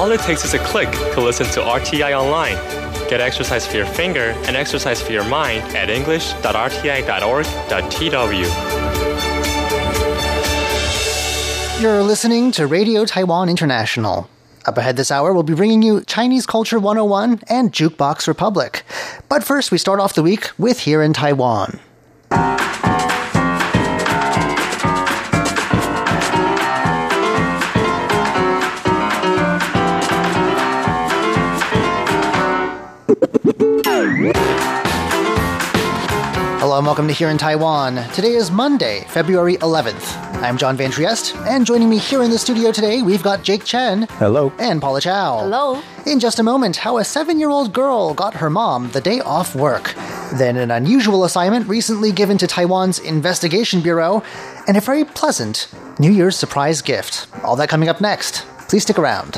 All it takes is a click to listen to RTI online. Get exercise for your finger and exercise for your mind at english.rti.org.tw. You're listening to Radio Taiwan International. Up ahead this hour, we'll be bringing you Chinese Culture 101 and Jukebox Republic. But first, we start off the week with Here in Taiwan. Welcome to Here in Taiwan. Today is Monday, February 11th. I'm John Van Trieste, and joining me here in the studio today, we've got Jake Chen. Hello. And Paula Chow. Hello. In just a moment, how a seven year old girl got her mom the day off work. Then, an unusual assignment recently given to Taiwan's Investigation Bureau, and a very pleasant New Year's surprise gift. All that coming up next. Please stick around.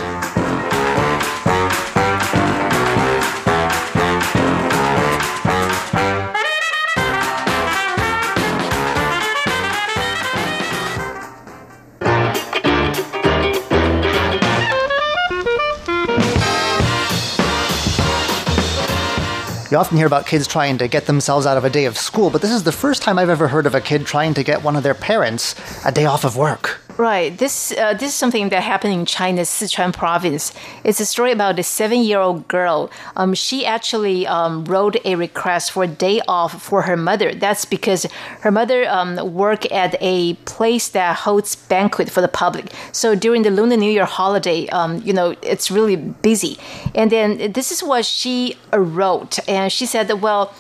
You often hear about kids trying to get themselves out of a day of school, but this is the first time I've ever heard of a kid trying to get one of their parents a day off of work. Right. This uh, this is something that happened in China's Sichuan province. It's a story about a seven-year-old girl. Um, she actually um, wrote a request for a day off for her mother. That's because her mother um, work at a place that holds banquet for the public. So during the Lunar New Year holiday, um, you know, it's really busy. And then this is what she wrote, and she said, "Well."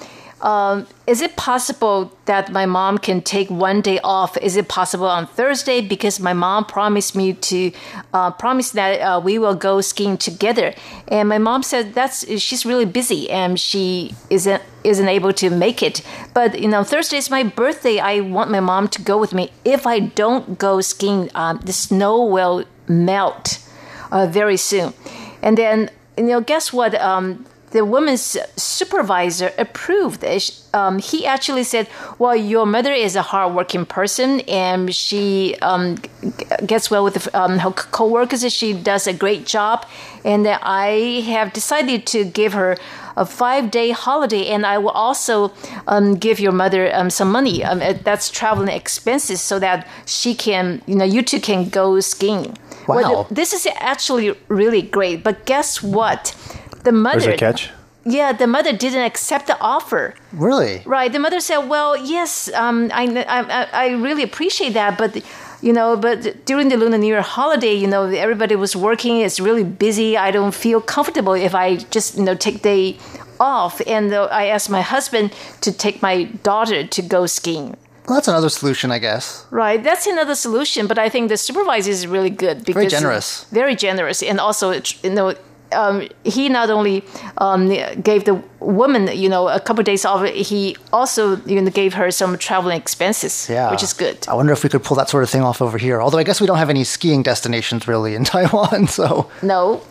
Um, is it possible that my mom can take one day off? Is it possible on Thursday? Because my mom promised me to uh, promise that uh, we will go skiing together, and my mom said that's she's really busy and she isn't isn't able to make it. But you know, Thursday is my birthday. I want my mom to go with me. If I don't go skiing, um, the snow will melt uh, very soon, and then you know, guess what? Um, the woman's supervisor approved. Um, he actually said, "Well, your mother is a hardworking person, and she um, gets well with um, her coworkers. She does a great job, and I have decided to give her." A five day holiday, and I will also um, give your mother um, some money. Um, that's traveling expenses so that she can, you know, you two can go skiing. Wow. Well, this is actually really great. But guess what? The mother. There's a catch. Yeah, the mother didn't accept the offer. Really? Right. The mother said, "Well, yes, um, I, I, I really appreciate that, but." You know, but during the Lunar New Year holiday, you know, everybody was working. It's really busy. I don't feel comfortable if I just, you know, take day off. And I asked my husband to take my daughter to go skiing. Well, that's another solution, I guess. Right, that's another solution. But I think the supervisor is really good because very generous, very generous, and also you know um, he not only um, gave the woman, you know, a couple of days off, he also you know, gave her some traveling expenses, yeah. which is good. I wonder if we could pull that sort of thing off over here. Although I guess we don't have any skiing destinations really in Taiwan, so no.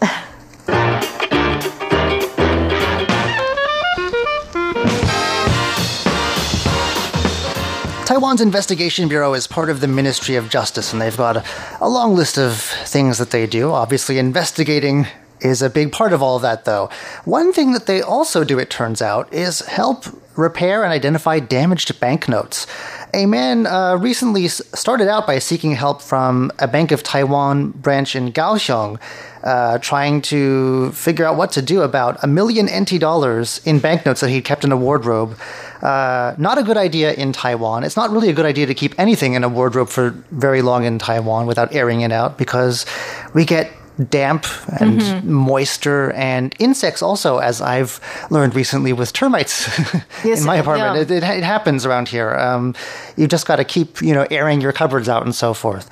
Taiwan's Investigation Bureau is part of the Ministry of Justice, and they've got a, a long list of things that they do. Obviously, investigating is a big part of all of that, though. One thing that they also do, it turns out, is help repair and identify damaged banknotes. A man uh, recently started out by seeking help from a Bank of Taiwan branch in Kaohsiung, uh, trying to figure out what to do about a million NT dollars in banknotes that he'd kept in a wardrobe. Uh, not a good idea in Taiwan. It's not really a good idea to keep anything in a wardrobe for very long in Taiwan without airing it out because we get damp and mm-hmm. moisture and insects also as i've learned recently with termites yes, in my apartment yeah. it, it, it, happens around here um, you just got to keep you know airing your cupboards out and so forth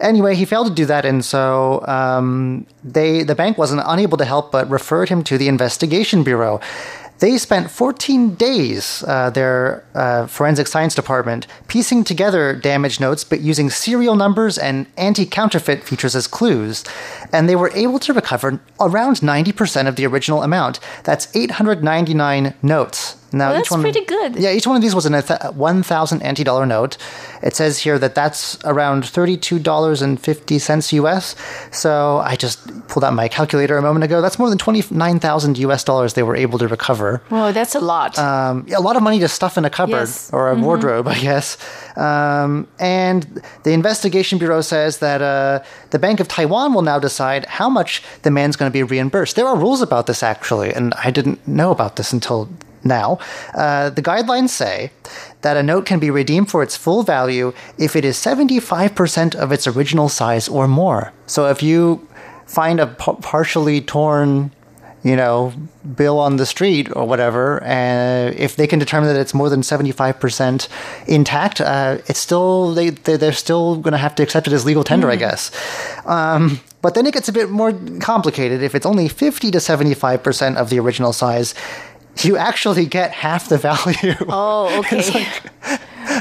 anyway he failed to do that and so um, they the bank wasn't unable to help but referred him to the investigation bureau they spent 14 days, uh, their uh, forensic science department, piecing together damage notes, but using serial numbers and anti counterfeit features as clues. And they were able to recover around 90% of the original amount. That's 899 notes Now Well, each that's one, pretty good. Yeah, each one of these was an one thousand NT dollar note. It says here that that's around thirty two dollars and fifty cents US. So I just pulled out my calculator a moment ago. That's more than twenty nine thousand US dollars they were able to recover. Well, that's a lot. Um, a lot of money to stuff in a cupboard Yes. or a wardrobe, I guess. Um, and the investigation bureau says that uh, the Bank of Taiwan will now decide how much the man's going to be reimbursed. There are rules about this actually, and I didn't know about this until now. Uh, the guidelines say that a note can be redeemed for its full value if it is 75% of its original size or more. So if you find a p- partially torn you know, bill on the street or whatever, and if they can determine that it's more than 75% intact, uh, it's still, they, they, they're still going to have to accept it as legal tender, I guess. Um, but then it gets a bit more complicated. If it's only 50 to 75% of the original size, you actually get half the value. oh, okay.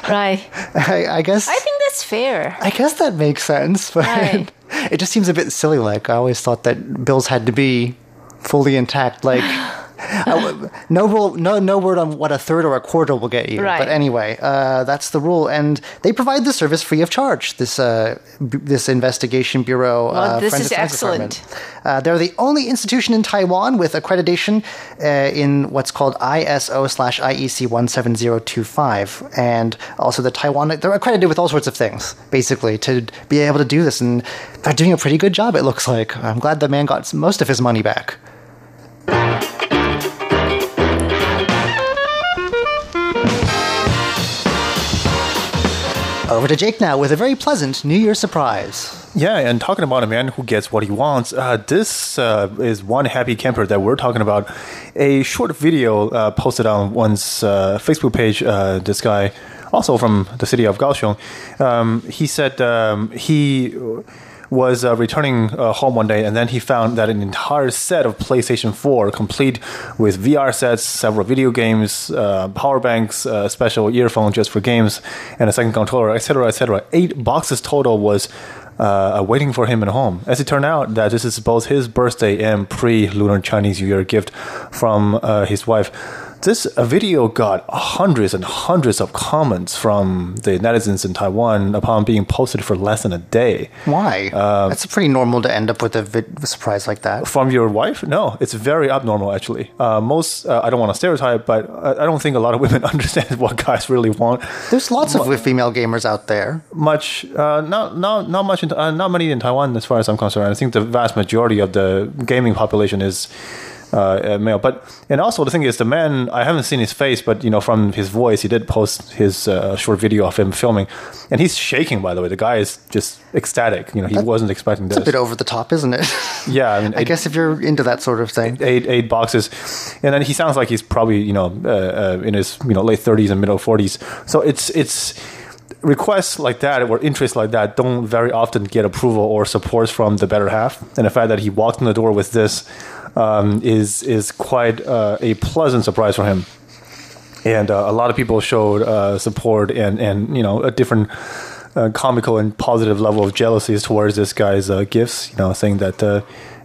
right. I, I guess. I think that's fair. I guess that makes sense, but Right. it just seems a bit silly. Like I always thought that bills had to be fully intact. Like I- no rule, no no word on what a third or a quarter will get you. Right. But anyway, uh, that's the rule, and they provide the service free of charge. This uh, b- this investigation bureau. Well, uh, this Forensic is excellent. Uh, they're the only institution in Taiwan with accreditation uh, in what's called ISO slash IEC 17025. And also the Taiwan, they're accredited with all sorts of things, basically, to be able to do this. And they're doing a pretty good job, it looks like. I'm glad the man got most of his money back. Over to Jake now with a very pleasant New Year surprise. Yeah, and talking about a man who gets what he wants, uh, this uh, is one happy camper that we're talking about. A short video uh, posted on one's uh, Facebook page. Uh, this guy, also from the city of Kaohsiung, um, he said um, he was uh, returning uh, home one day and then he found that an entire set of PlayStation 4, complete with VR sets, several video games, uh, power banks, uh, special earphone just for games, and a second controller, etc., etc. Eight boxes total was uh, waiting for him at home. As it turned out, that this is both his birthday and pre-lunar Chinese New Year gift from uh, his wife. This uh, video got hundreds and hundreds of comments from the netizens in Taiwan upon being posted for less than a day. Why? That's pretty normal to end up with a vid- surprise like that. From your wife? No, it's very abnormal actually. Uh, most, uh, I don't want to stereotype, but I, I don't think a lot of women understand what guys really want. There's lots of female gamers out there. Much, uh, not not not much, in, uh, not many in Taiwan as far as I'm concerned. I think the vast majority of the gaming population is. Uh, male, but and also the thing is, the man I haven't seen his face, but you know from his voice, he did post his uh, short video of him filming, and he's shaking. By the way, the guy is just ecstatic. You know, he wasn't expecting this. It's a bit over the top, isn't it? yeah, I mean, I guess if you're into that sort of thing. eight eight boxes, and then he sounds like he's probably you know uh, uh, in his you know late thirties and middle forties. So it's it's requests like that or interests like that don't very often get approval or support from the better half. And the fact that he walked in the door with this um, is is quite uh, a pleasant surprise for him. And uh, a lot of people showed uh, support and and you know a different. Uh, comical and positive level of jealousies towards this guy's uh, gifts, you know, saying that uh,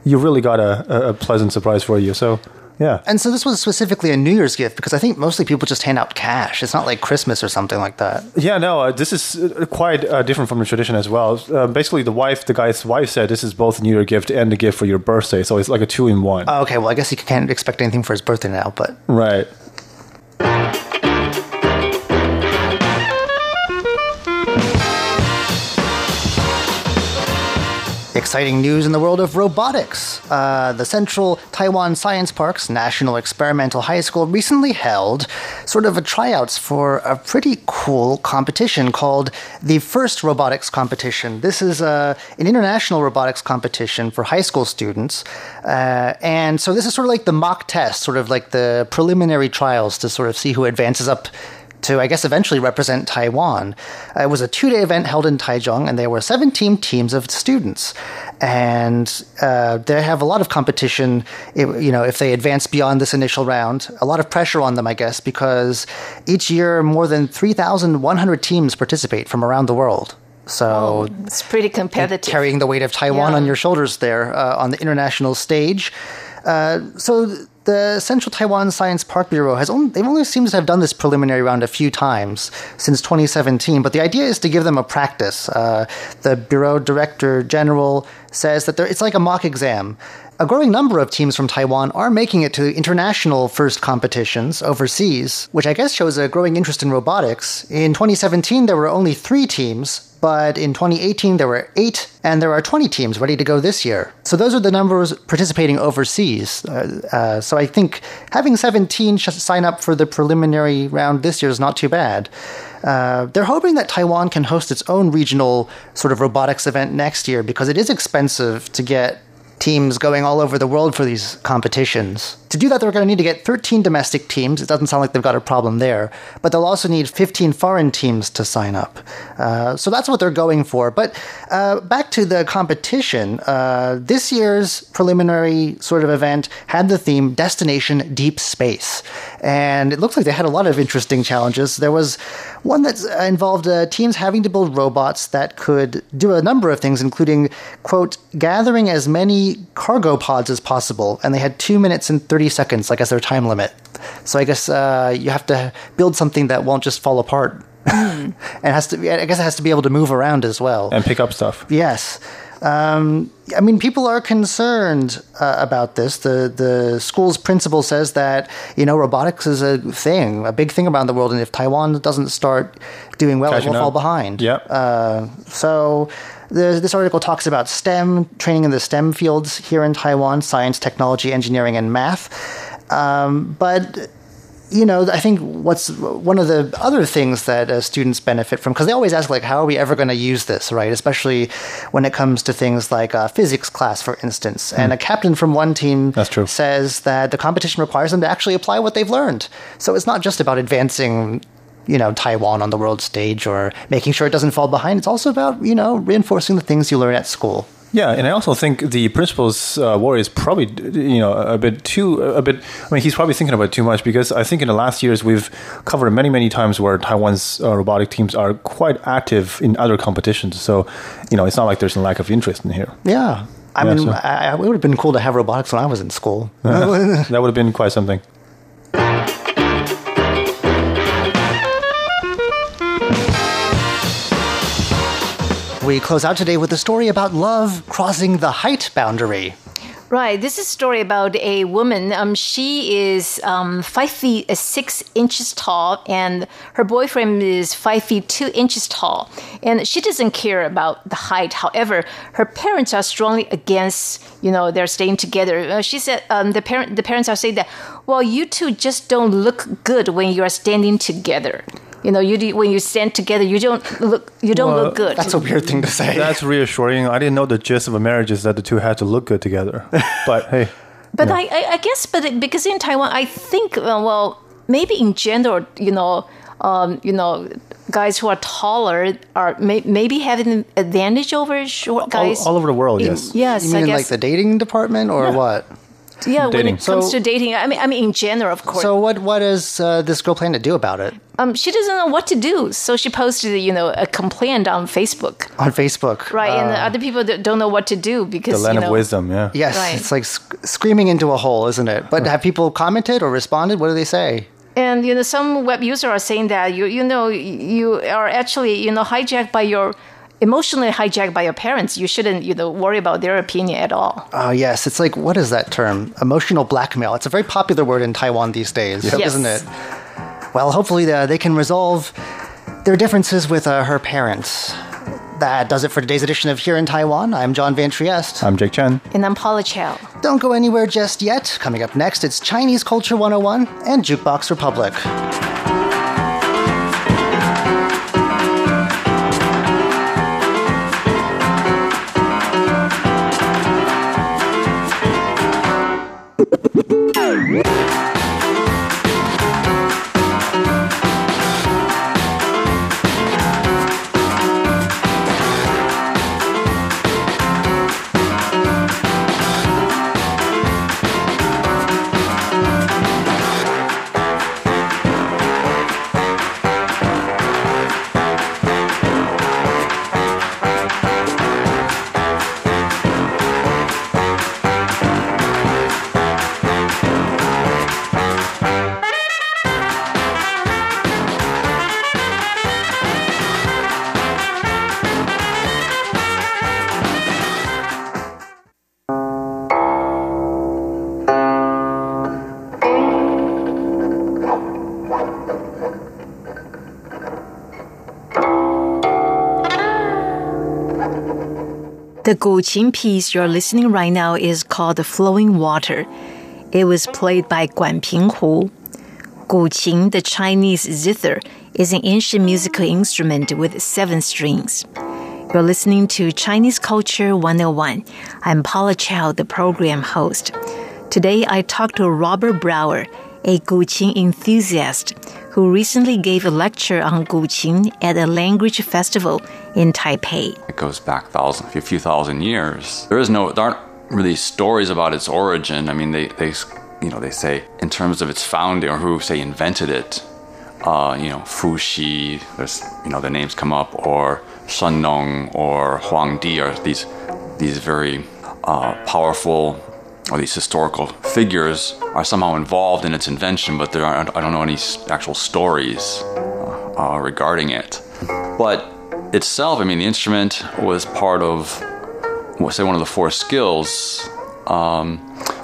you really got a, a- a pleasant surprise for you. So, yeah. And so this was specifically a New Year's gift because I think mostly people just hand out cash. It's not like Christmas or something like that. Yeah, no, uh, this is uh, quite uh, different from the tradition as well. Uh, basically, the wife, the guy's wife said this is both a New Year gift and a gift for your birthday. So it's like a two in one. Oh, okay, well, I guess he can't expect anything for his birthday now, but right. Exciting news in the world of robotics. Uh, the Central Taiwan Science Park's National Experimental High School recently held sort of a tryouts for a pretty cool competition called the First Robotics Competition. This is uh, an international robotics competition for high school students. Uh, and so this is sort of like the mock test, sort of like the preliminary trials to sort of see who advances up to, I guess, eventually represent Taiwan. Uh, it was a two day event held in Taichung, and there were 17 teams of students. And uh, they have a lot of competition, if, you know, if they advance beyond this initial round. A lot of pressure on them, I guess, because each year more than 3,100 teams participate from around the world. So It's pretty competitive. carrying the weight of Taiwan Yeah. on your shoulders there uh, on the international stage. Uh, so the Central Taiwan Science Park Bureau has only, they've only seemed to have done this preliminary round a few times since 2017, but the idea is to give them a practice. Uh, the Bureau Director General says that it's like a mock exam. A growing number of teams from Taiwan are making it to international first competitions overseas, which I guess shows a growing interest in robotics. In 2017, there were only three teams, but in 2018 there were eight, and there are 20 teams ready to go this year. So those are the numbers participating overseas. Uh, uh, so I think having 17 sign up for the preliminary round this year is not too bad. Uh, they're hoping that Taiwan can host its own regional sort of robotics event next year because it is expensive to get teams going all over the world for these competitions. To do that, they're going to need to get 13 domestic teams. It doesn't sound like they've got a problem there. But they'll also need 15 foreign teams to sign up. Uh, so that's what they're going for. But uh, back to the competition, uh, this year's preliminary sort of event had the theme Destination Deep Space. And it looks like they had a lot of interesting challenges. There was one that involved uh, teams having to build robots that could do a number of things, including, quote, gathering as many cargo pods as possible. And they had two minutes and 30 seconds, like as their time limit. So I guess uh, you have to build something that won't just fall apart. and has to, be I guess it has to be able to move around as well. And pick up stuff. Yes. Um, I mean, people are concerned uh, about this. The the school's principal says that you know robotics is a thing, a big thing around the world, and if Taiwan doesn't start doing well, Catching it will up. fall behind. Yep. Uh, so. The, this article talks about STEM training in the STEM fields here in Taiwan: science, technology, engineering, and math. Um, but you know, I think what's one of the other things that uh, students benefit from, because they always ask, like, how are we ever going to use this, right? Especially when it comes to things like uh, physics class, for instance. Mm. And a captain from one team says that the competition requires them to actually apply what they've learned. So it's not just about advancing you know Taiwan on the world stage or making sure it doesn't fall behind. It's also about you know reinforcing the things you learn at school. Yeah, and I also think the principal's uh, worry is probably you know a bit too a bit. I mean, he's probably thinking about it too much because I think in the last years we've covered many many times where Taiwan's uh, robotic teams are quite active in other competitions. So you know, it's not like there's a lack of interest in here. Yeah. I yeah, mean, so. I, it would have been cool to have robotics when I was in school. that would have been quite something. We close out today with a story about love crossing the height boundary. Right. This is a story about a woman. Um, she is um, five feet uh, six inches tall, and her boyfriend is five feet two inches tall. And she doesn't care about the height. However, her parents are strongly against, you know, they're staying together. Uh, she said um, the parent the parents are saying that, well, you two just don't look good when you are standing together you know, you do, when you stand together, you don't look you don't well, look good. That's a weird thing to say. That's reassuring. I didn't know the gist of a marriage is that the two had to look good together. But hey. But yeah. I, I guess, but because in Taiwan, I think, uh, well, maybe in general, you know, um, you know, guys who are taller are may, maybe having an advantage over short guys all, all over the world. Yes, yes. You mean in like the dating department or yeah. what? Yeah, dating. when it comes so, to dating, I mean, I mean, in general, of course. So, what what is uh, this girl planning to do about it? Um, she doesn't know what to do, so she posted, you know, a complaint on Facebook. On Facebook, right? Uh, and other people don't know what to do because the land you know, of wisdom, yeah. Yes, right. it's like sc- screaming into a hole, isn't it? But have people commented or responded? What do they say? And you know, some web users are saying that you you know you are actually you know hijacked by your emotionally hijacked by your parents, you shouldn't, you know, worry about their opinion at all. Oh yes, it's like what is that term? Emotional blackmail. It's a very popular word in Taiwan these days, yep. yes. isn't it? Well, hopefully uh, they can resolve their differences with uh, her parents. That does it for today's edition of Here in Taiwan. I'm John Van Trieste. I'm Jake Chen. And I'm Paula Chow. Don't go anywhere just yet. Coming up next, it's Chinese Culture 101 and Jukebox Republic. The Guqin piece you're listening right now is called Flowing Water. It was played by Guan Pinghu. Guqin, the Chinese zither, is an ancient musical instrument with seven strings. You're listening to Chinese Culture 101. I'm Paula Chow, the program host. Today I talked to Robert Brower, a Guqin enthusiast who recently gave a lecture on Guqin at a language festival in Taipei. It goes back thousand, a few thousand years. There is no, there aren't really stories about its origin. I mean, they, they, you know, they say in terms of its founding or who say invented it. Uh, you know, Fu Xi, there's, you know, the names come up, or Shen Nong or Huang Di are these, these very uh, powerful or these historical figures are somehow involved in its invention, but there aren't, I don't know any actual stories uh, regarding it. But itself, I mean, the instrument was part of, say, one of the four skills, um,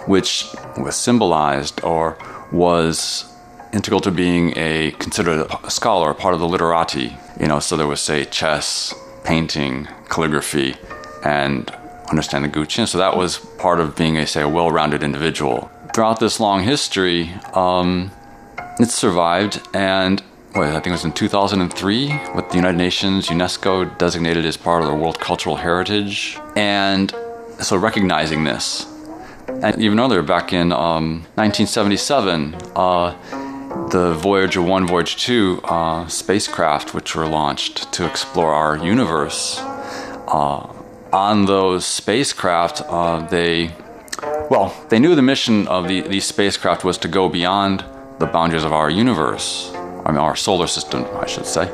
which was symbolized or was integral to being a considered a scholar, part of the literati. You know, so there was, say, chess, painting, calligraphy, and understanding the Guqin. So that was part of being a say a well-rounded individual. Throughout this long history, um, it survived, and I think it was in 2003, what the United Nations UNESCO designated as part of the World Cultural Heritage, and so recognizing this, and even earlier, back in um, 1977. Uh, the Voyager 1, Voyager 2 uh, spacecraft, which were launched to explore our universe, uh, on those spacecraft, uh, they, well, they knew the mission of the, these spacecraft was to go beyond the boundaries of our universe, I mean, our solar system, I should say.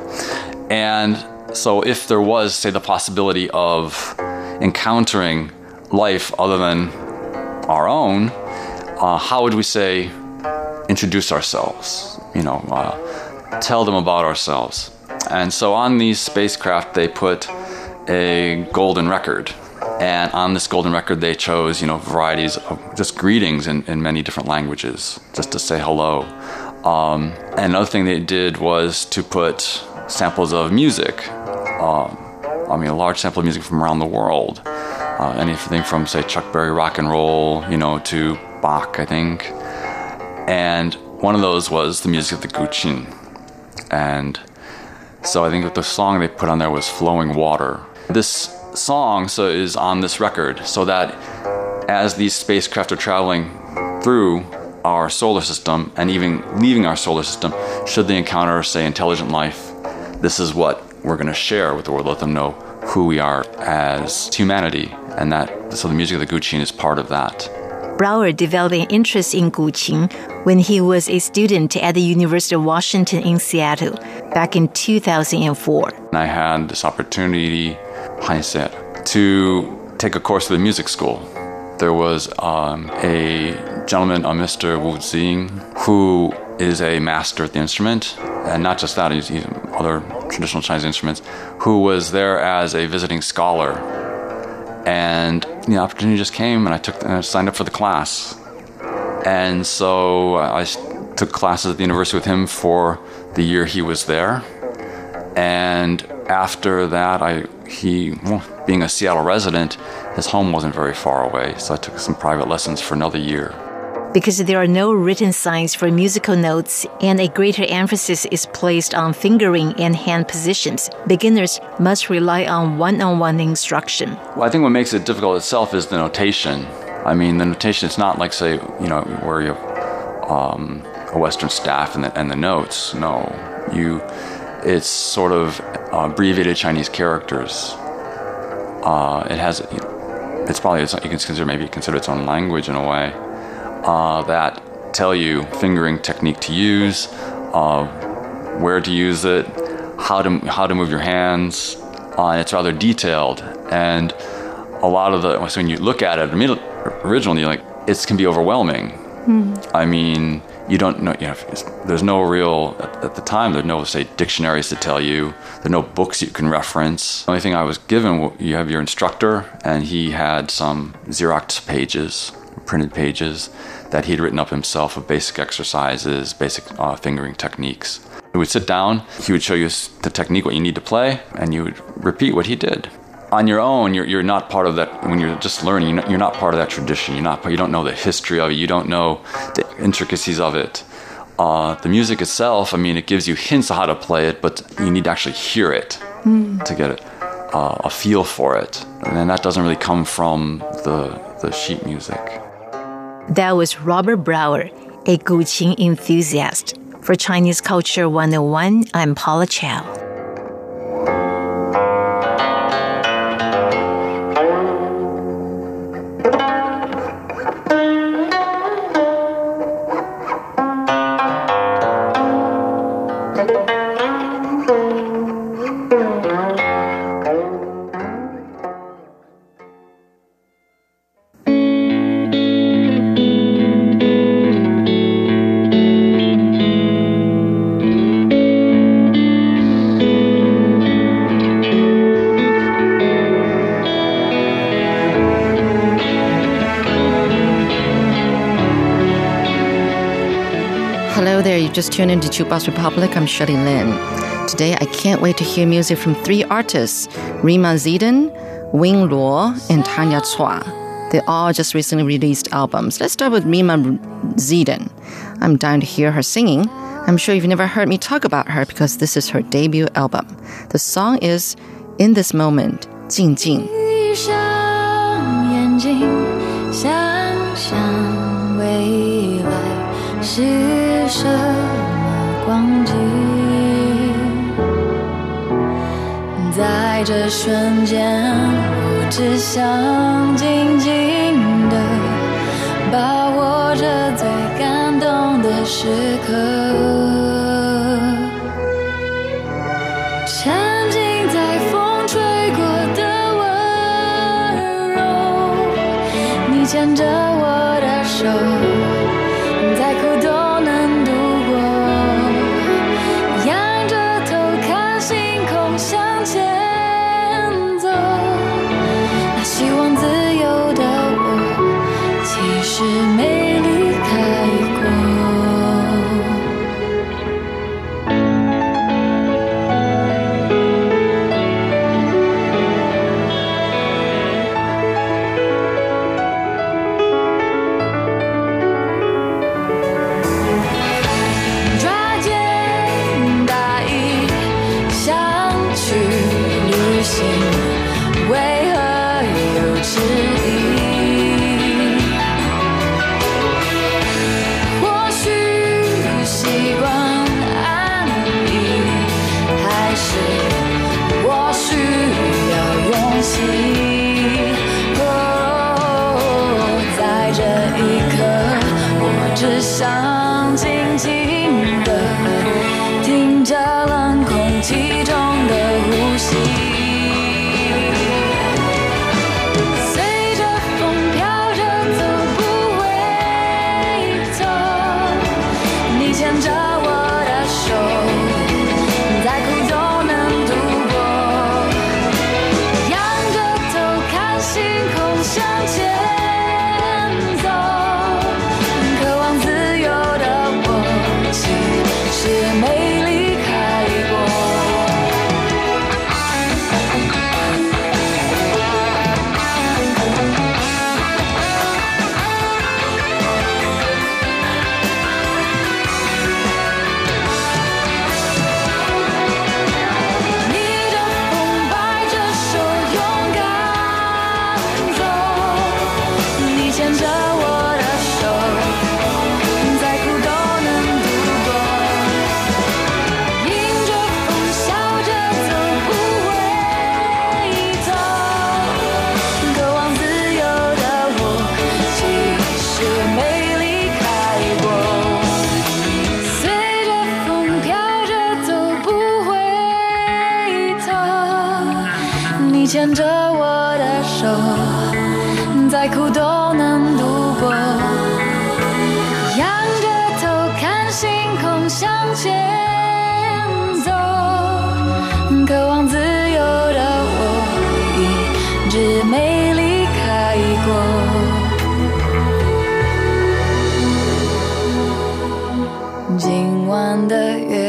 And so, if there was, say, the possibility of encountering life other than our own, uh, how would we say introduce ourselves? You know, uh, tell them about ourselves. And so, on these spacecraft, they put a golden record. And on this golden record, they chose, you know, varieties of just greetings in, in many different languages, just to say hello. Um, another thing they did was to put samples of music. Um, I mean, a large sample of music from around the world. Uh, anything from, say, Chuck Berry rock and roll, you know, to Bach, I think. And one of those was the music of the Guqin. And so I think the song they put on there was Flowing Water. This song so is on this record so that as these spacecraft are traveling through our solar system and even leaving our solar system, should they encounter, say, intelligent life, this is what we're going to share with the world, let them know who we are as humanity. And that, so the music of the Guqin is part of that. Brower developed an interest in Guqin when he was a student at the University of Washington in Seattle back in 2004. And I had this opportunity Hindsight to take a course at the music school. There was um, a gentleman, uh, a Mr. Wu Zing, who is a master at the instrument, and not just that, he's, he's other traditional Chinese instruments, who was there as a visiting scholar. And the opportunity just came, and I took and I signed up for the class. And so uh, I took classes at the university with him for the year he was there. And after that, I he, well, being a Seattle resident, his home wasn't very far away, so I took some private lessons for another year. Because there are no written signs for musical notes and a greater emphasis is placed on fingering and hand positions, beginners must rely on one on one instruction. Well, I think what makes it difficult itself is the notation. I mean, the notation, is not like, say, you know, where you um, a Western staff and the, and the notes. No. You it's sort of uh, abbreviated Chinese characters. Uh, it has, it's probably you can consider maybe consider its own language in a way uh, that tell you fingering technique to use, uh, where to use it, how to how to move your hands, uh, and it's rather detailed. And a lot of the so when you look at it originally, like it can be overwhelming. Mm. I mean, you don't know, you know, there's no real, at, at the time, there's no, say, dictionaries to tell you, there's no books you can reference. The only thing I was given, you have your instructor, and he had some Xerox pages, printed pages, that he'd written up himself of basic exercises, basic uh, fingering techniques. We would sit down, he would show you the technique, what you need to play, and you would repeat what he did. on your own, you're, you're not part of that. When you're just learning, you're not, you're not part of that tradition. You're not. You don't know the history of it. You don't know the intricacies of it. Uh, the music itself, I mean, it gives you hints of how to play it, but you need to actually hear it mm. to get it, uh, a feel for it. And that doesn't really come from the, the sheet music. That was Robert Brower, a Guqin enthusiast. For Chinese Culture 101, I'm Paula Chow. Just tuned into Jukebox Republic. I'm Shirley Lin. Today, I can't wait to hear music from three artists Rima Zeidan, Wing Luo, and Tanya Chua. They all just recently released albums. Let's start with Rima Zeidan. I'm dying to hear her singing. I'm sure you've never heard me talk about her because this is her debut album. The song is In This Moment, 静静。在这瞬间，我只想静静的把握着最感动的时刻，今晚的月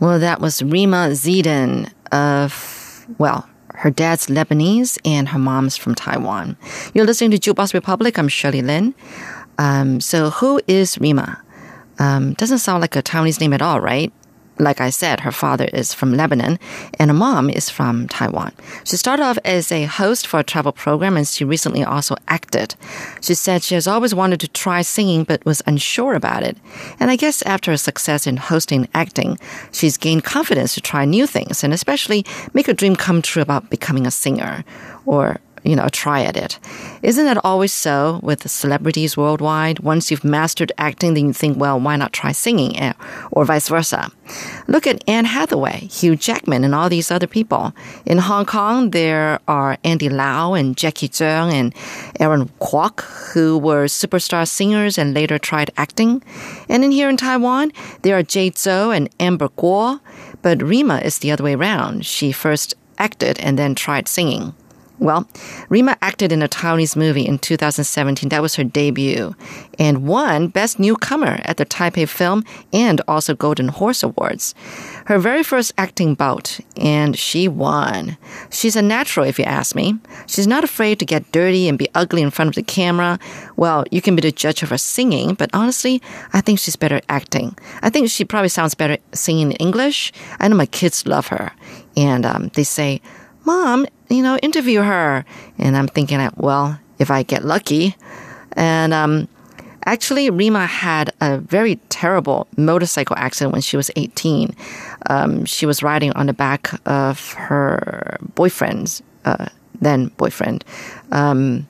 Well, that was Rima Zeidan of, well, her dad's Lebanese and her mom's from Taiwan. You're listening to Jukebox Republic. I'm Shirley Lin. Um, so, who is Rima? Um, doesn't sound like a Taiwanese name at all, right? Like I said, her father is from Lebanon and her mom is from Taiwan. She started off as a host for a travel program and she recently also acted. She said she has always wanted to try singing but was unsure about it. And I guess after her success in hosting acting, she's gained confidence to try new things and especially make her dream come true about becoming a singer or you know, a try at it. Isn't that always so with celebrities worldwide? Once you've mastered acting, then you think, well, why not try singing? Eh, or vice versa. Look at Anne Hathaway, Hugh Jackman, and all these other people. In Hong Kong, there are Andy Lau and Jackie Cheung and Aaron Kwok, who were superstar singers and later tried acting. And in here in Taiwan, there are Jay Chou and Amber Kuo. But Rima is the other way around. She first acted and then tried singing. Well, Rima acted in a Taiwanese movie in 2017. That was her debut and won Best Newcomer at the Taipei Film and also Golden Horse Awards. Her very first acting bout, and she won. She's a natural, if you ask me. She's not afraid to get dirty and be ugly in front of the camera. Well, you can be the judge of her singing, but honestly, I think she's better acting. I think she probably sounds better singing in English. I know my kids love her, and um, they say, Mom, you know, interview her. And I'm thinking, well, if I get lucky. And um, actually, Rima had a very terrible motorcycle accident when she was 18. Um, she was riding on the back of her boyfriend's, uh, then boyfriend, um,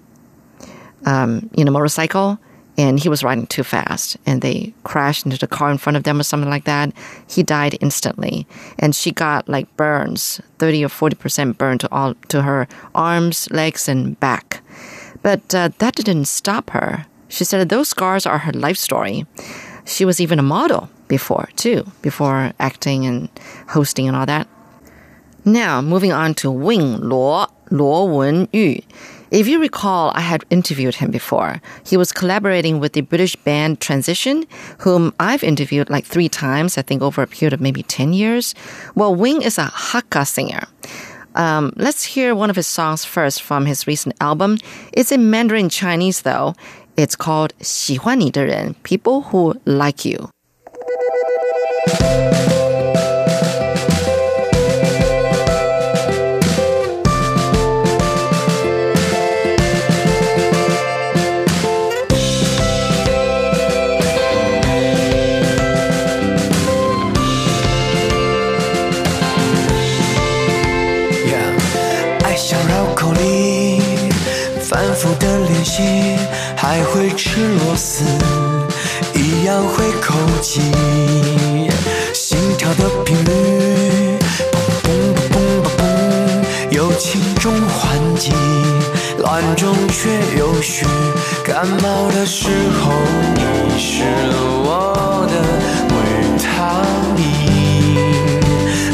um in a motorcycle and he was riding too fast and they crashed into the car in front of them or something like that. He died instantly and she got like burns, 30 or 40% burn to all to her arms, legs and back. But uh, that didn't stop her. She said those scars are her life story. She was even a model before too, before acting and hosting and all that. Now, moving on to Wing Luo, Luo Wenyu. If you recall, I had interviewed him before. He was collaborating with the British band Transition, whom I've interviewed like three times, I think over a period of maybe 10 years. Well, Wing is a Hakka singer. Um, let's hear one of his songs first from his recent album. It's in Mandarin Chinese though. It's called 喜欢你的人, People Who Like You. 螺丝，一样会口急，心跳的频率砰砰砰砰砰砰，有轻重缓急，乱中却有序。感冒的时候，你是我的维他命。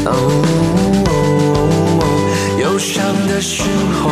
哦，忧伤的时候，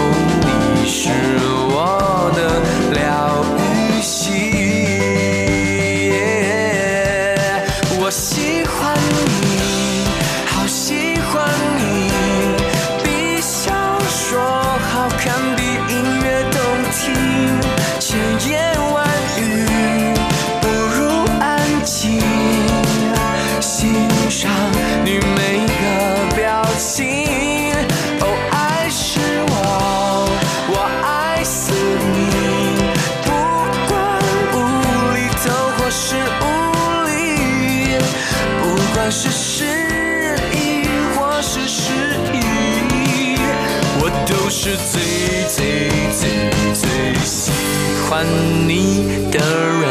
欢你的人。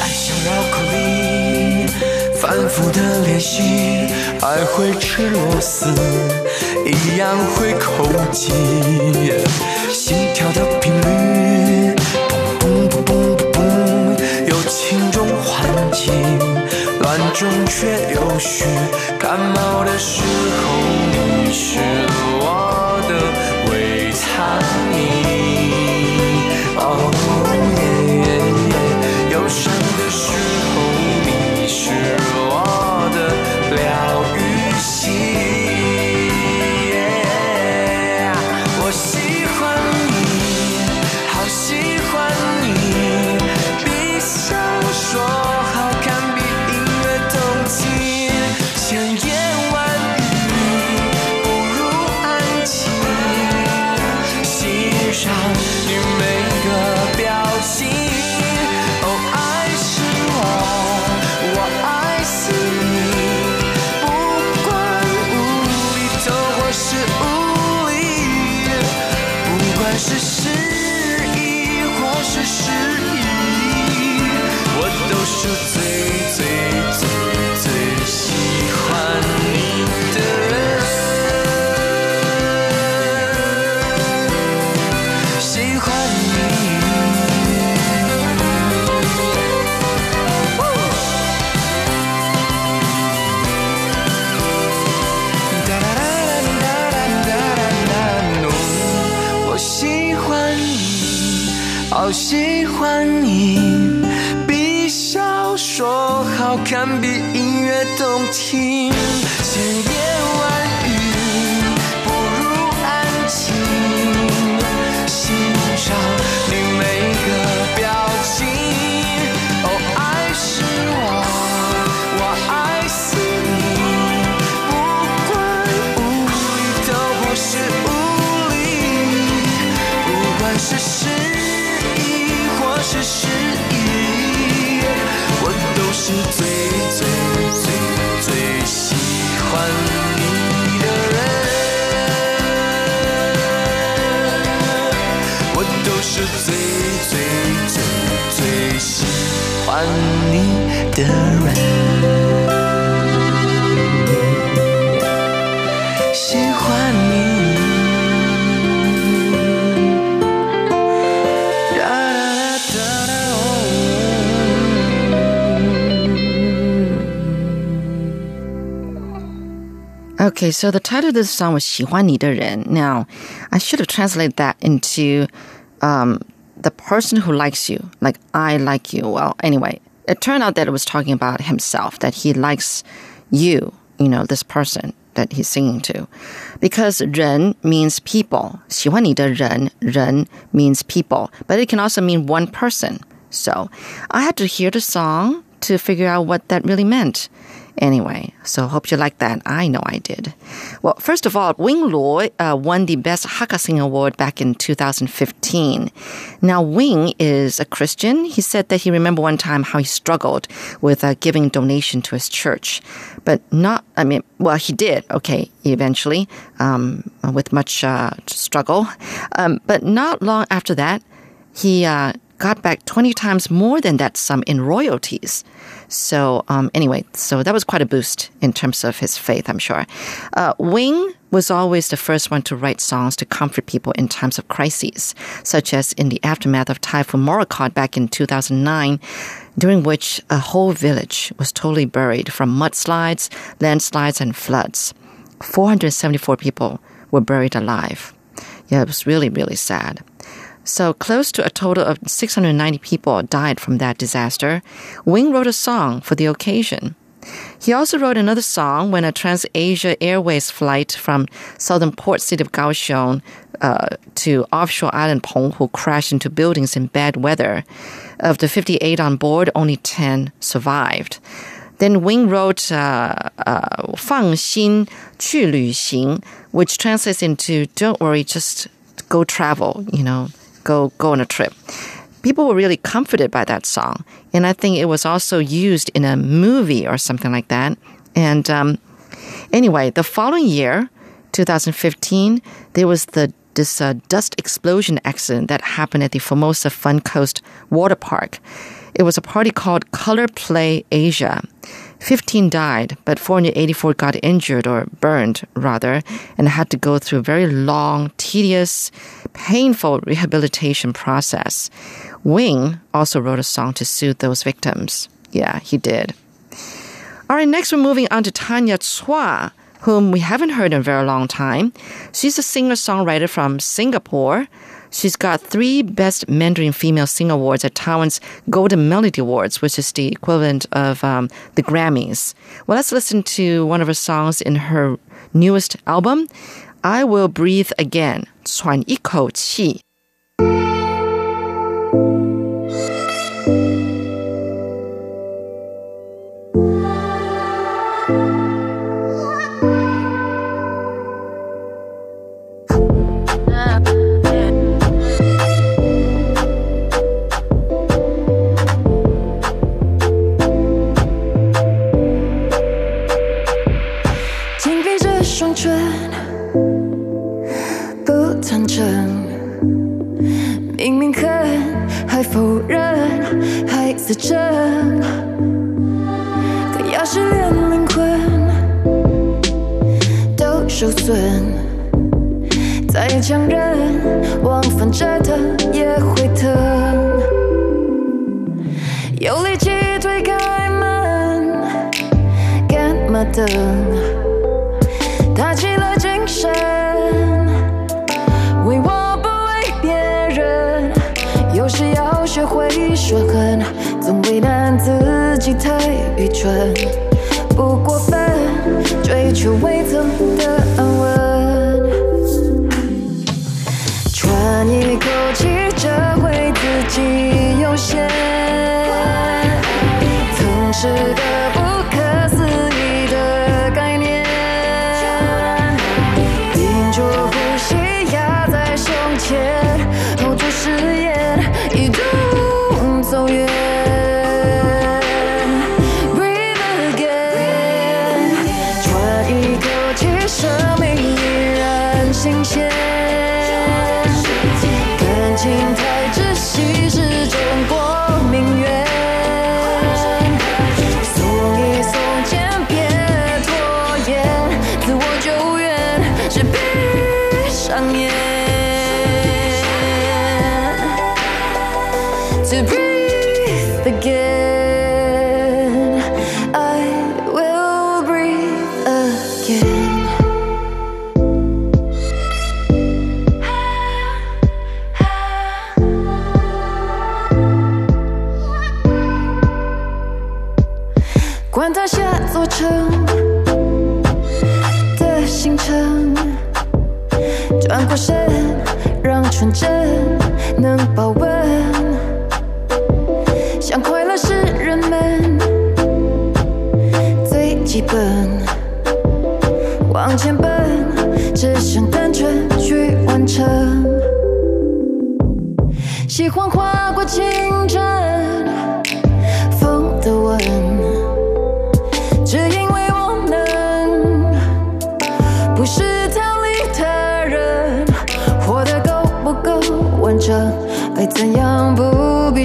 爱像绕口令，反复的练习，爱会吃螺丝，一样会扣紧，心跳的频率，中却有序。感冒的时候，你是我的胃餐 Okay, so the title of this song was 喜欢你的人. Now, I should have translated that into um, the person who likes you, like I like you. Well, anyway, it turned out that it was talking about himself, that he likes you, you know, this person that he's singing to. Because 人 means people. 喜欢你的人,人 means people, but it can also mean one person. So I had to hear the song to figure out what that really meant. Anyway, so hope you like that. I know I did. Well, first of all, Wing Luo uh, won the Best Hakka Sing Award back in 2015. Now, Wing is a Christian. He said that he remembered one time how he struggled with uh, giving donation to his church, but not. I mean, well, he did. Okay, eventually, um, with much uh, struggle, um, but not long after that, he uh, got back 20 times more than that sum in royalties. So, um, anyway, so that was quite a boost in terms of his faith, I'm sure. Uh, Wing was always the first one to write songs to comfort people in times of crises, such as in the aftermath of Typhoon Morakot back in 2009, during which a whole village was totally buried from mudslides, landslides, and floods. 474 people were buried alive. Yeah, it was really, really sad. So close to a total of 690 people died from that disaster. Wing wrote a song for the occasion. He also wrote another song when a TransAsia Airways flight from southern port city of Kaohsiung uh, to offshore island Penghu crashed into buildings in bad weather. Of the 58 on board, only 10 survived. Then Wing wrote uh, uh, 放心去旅行, which translates into "Don't worry, just go travel." You know, go go on a trip. People were really comforted by that song, and I think it was also used in a movie or something like that. And um, anyway, the following year, 2015, there was the this uh, dust explosion accident that happened at the Formosa Fun Coast Water Park. It was a party called Color Play Asia. 15 died, but 484 got injured or burned, rather, and had to go through a very long, tedious, painful rehabilitation process. Wing also wrote a song to soothe those victims. Yeah, he did. All right, next we're moving on to Tanya Chua, whom we haven't heard in a very long time. She's a singer songwriter from Singapore She's got three Best Mandarin Female Sing Awards at Taiwan's Golden Melody Awards, which is the equivalent of um, the Grammys. Well, let's listen to one of her songs in her newest album, I Will Breathe Again, 喘一口气.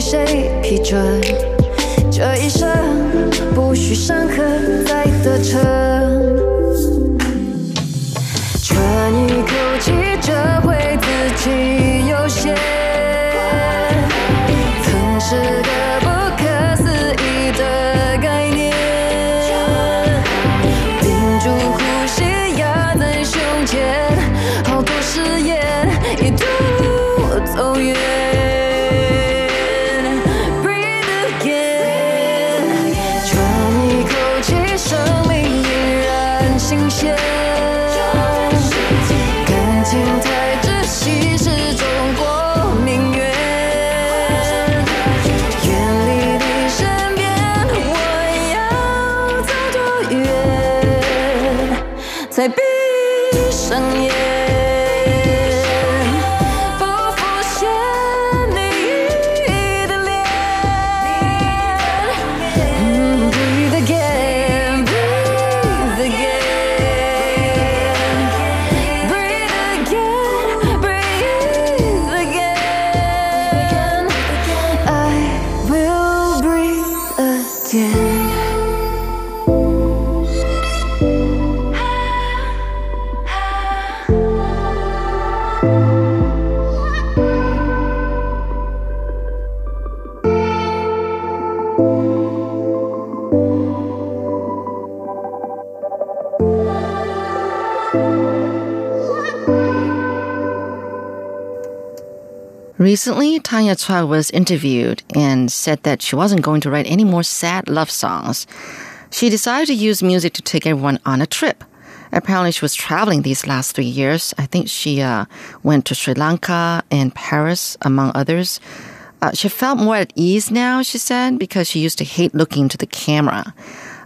谁批准？这一生不许上课，再得逞。Recently, Tanya Chua was interviewed and said that she wasn't going to write any more sad love songs. She decided to use music to take everyone on a trip. Apparently, she was traveling these last three years. I think she uh, went to Sri Lanka and Paris, among others. Uh, she felt more at ease now, she said, because she used to hate looking into the camera.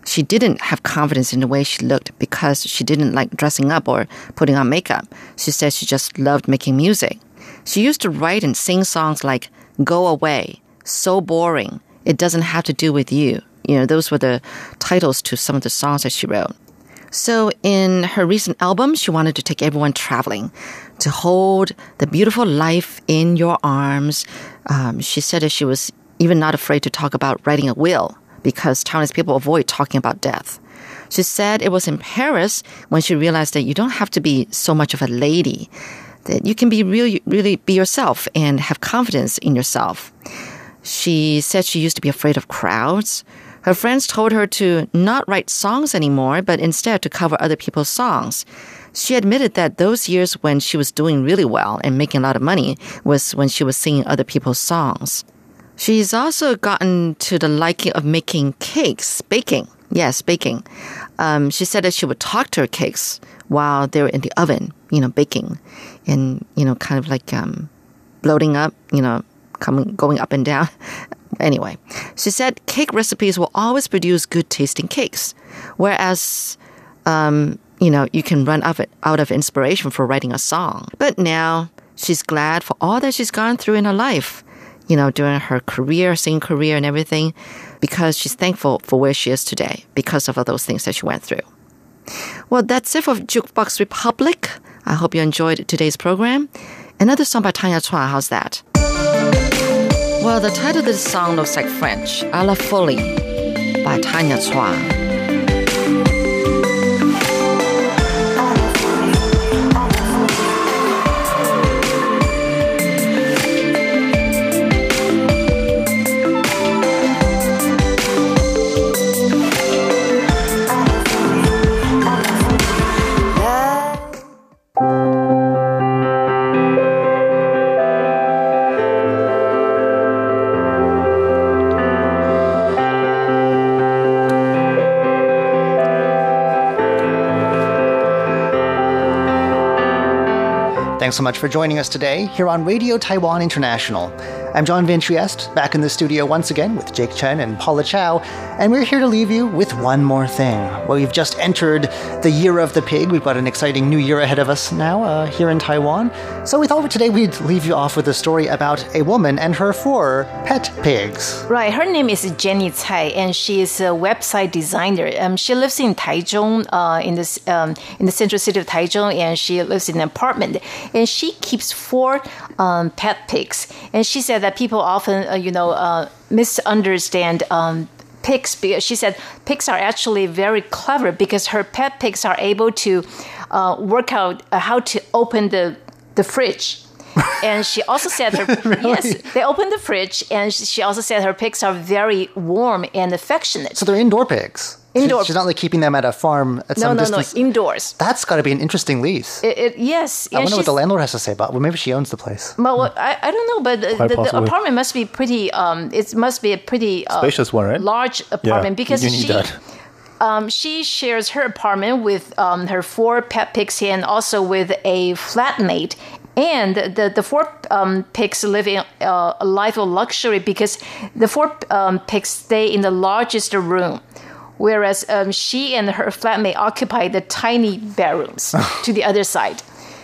She didn't have confidence in the way she looked because she didn't like dressing up or putting on makeup. She said she just loved making music. She used to write and sing songs like Go Away, So Boring, It Doesn't Have to Do With You. You know, those were the titles to some of the songs that she wrote. So in her recent album, she wanted to take everyone traveling to hold the beautiful life in your arms. Um, she said that she was even not afraid to talk about writing a will because Taiwanese people avoid talking about death. She said it was in Paris when she realized that you don't have to be so much of a lady that you can be really, really be yourself and have confidence in yourself. She said she used to be afraid of crowds. Her friends told her to not write songs anymore, but instead to cover other people's songs. She admitted that those years when she was doing really well and making a lot of money was when she was singing other people's songs. She's also gotten to the liking of making cakes, baking. Yes, baking. Um, she said that she would talk to her cakes while they were in the oven, you know, baking and, you know, kind of like um, bloating up, you know, coming, going up and down. anyway, she said cake recipes will always produce good tasting cakes, whereas, um, you know, you can run out of, out of inspiration for writing a song. But now she's glad for all that she's gone through in her life, you know, during her career, singing career and everything, because she's thankful for where she is today because of all those things that she went through. Well, that's it for Jukebox Republic. I hope you enjoyed today's program. Another song by Tanya Chua, how's that? Well, the title of this song looks like French, A la Folie by Tanya Chua. Thanks so much for joining us today here on Radio Taiwan International. I'm John Van Trieste, back in the studio once again with Jake Chen and Paula Chow, and we're here to leave you with one more thing. Well, we've just entered the year of the pig. We've got an exciting new year ahead of us now uh, here in Taiwan. So we thought today we'd leave you off with a story about a woman and her four pet pigs. Right. Her name is Jenny Tsai, and she is a website designer. Um, she lives in Taichung, uh, in this um, in the central city of Taichung, and she lives in an apartment. And she keeps four um, pet pigs. And she said that people often, uh, you know, uh, misunderstand. Um, pigs because she said pigs are actually very clever because her pet pigs are able to uh, work out uh, how to open the the fridge and she also said her yes they opened the fridge and she also said her pigs are very warm and affectionate So they're indoor pigs. Indoor- She's, she's not like keeping them at a farm at no some no distance. no indoors That's got to be an interesting lease. it, it, yes I and wonder what the landlord has to say about. Well, maybe she owns the place. well, well, I, I don't know, but the, the, the apartment must be pretty. Um, it must be a pretty uh, Spacious one, right? large apartment because you need she that. um, she shares her apartment with um, her four pet pigs here and also with a flatmate. And the, the four um, pigs live in uh, a life of luxury because the four um, pigs stay in the largest room, whereas um, she and her flatmate occupy the tiny bedrooms to the other side.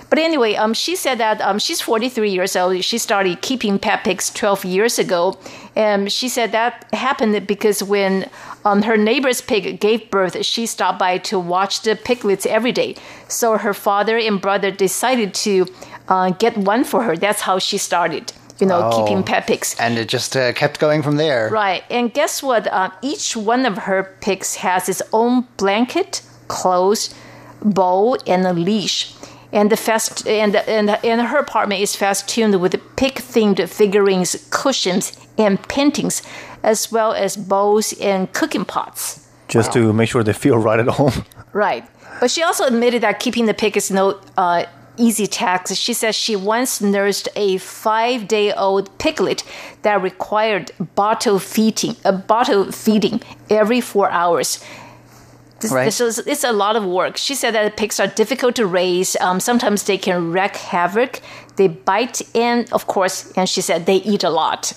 But anyway, um, she said that um, she's 43 years old. She started keeping pet pigs 12 years ago. And she said that happened because when um, her neighbor's pig gave birth, she stopped by to watch the piglets every day. So her father and brother decided to uh, get one for her. That's how she started, you know, Oh. keeping pet pigs. And it just uh, kept going from there. Right. And guess what? Uh, each one of her pigs has its own blanket, clothes, bowl, and a leash. And the fest and and and her apartment is festooned with pig-themed figurines, cushions, and paintings, as well as bowls and cooking pots. Just to make sure they feel right at home. Right. But she also admitted that keeping the pig is no uh, easy tasks. She says she once nursed a five day old piglet that required bottle feeding, a bottle feeding every four hours. This, Right. this is, it's a lot of work. She said that pigs are difficult to raise. Um, sometimes they can wreak havoc. They bite, and of course, and she said they eat a lot.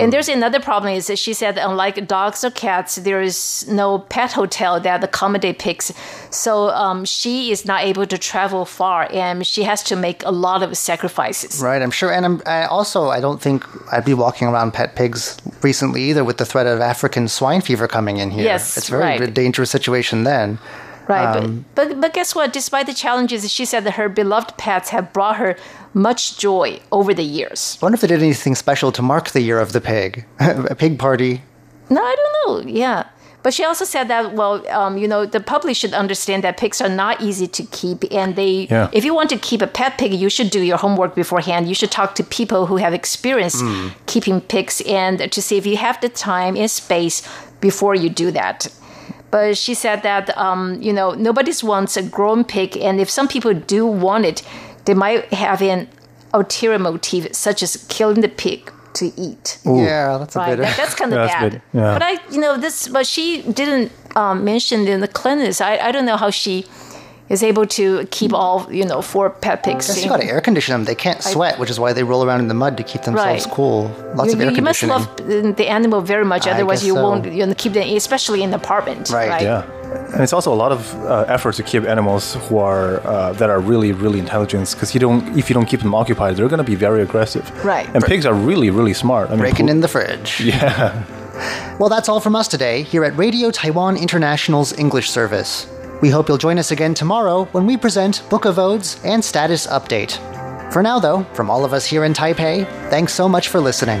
And there's another problem is that she said unlike dogs or cats, there is no pet hotel that accommodate pigs. So um, she is not able to travel far, and she has to make a lot of sacrifices. Right, I'm sure. And I'm, I also, I don't think I'd be walking around pet pigs recently either with the threat of African swine fever coming in here. Yes, It's a very right. dangerous situation then. Right, Um, but, but but guess what? Despite the challenges, she said that her beloved pets have brought her much joy over the years. I wonder if they did anything special to mark the year of the pig. a pig party. No, I don't know. Yeah. But she also said that, well, um, you know, the public should understand that pigs are not easy to keep. And they, Yeah. if you want to keep a pet pig, you should do your homework beforehand. You should talk to people who have experience keeping pigs and to see if you have the time and space before you do that. But she said that, um, you know, nobody wants a grown pig. And if some people do want it, they might have an ulterior motive, such as killing the pig to eat. Yeah, that's a bit. that, that's kind of That's bad. yeah. But I, you know, this, but she didn't um, mention in the cleanliness. I, I don't know how she is able to keep all, you know, four pet pigs. guess you got to air condition them. They can't sweat, which is why they roll around in the mud to keep themselves Right. cool. Lots you, of air you, you must conditioning. love the animal very much, otherwise you so. won't you know, keep them, especially in the apartment. Right, Yeah, and it's also a lot of uh, effort to keep animals who are uh, that are really really intelligent because you don't if you don't keep them occupied, they're going to be very aggressive. Right. And pigs are really really smart. I mean, Breaking who- in the fridge. Yeah. Well, that's all from us today here at Radio Taiwan International's English service. We hope you'll join us again tomorrow when we present Book of Odes and Status Update. For now, though, from all of us here in Taipei, thanks so much for listening.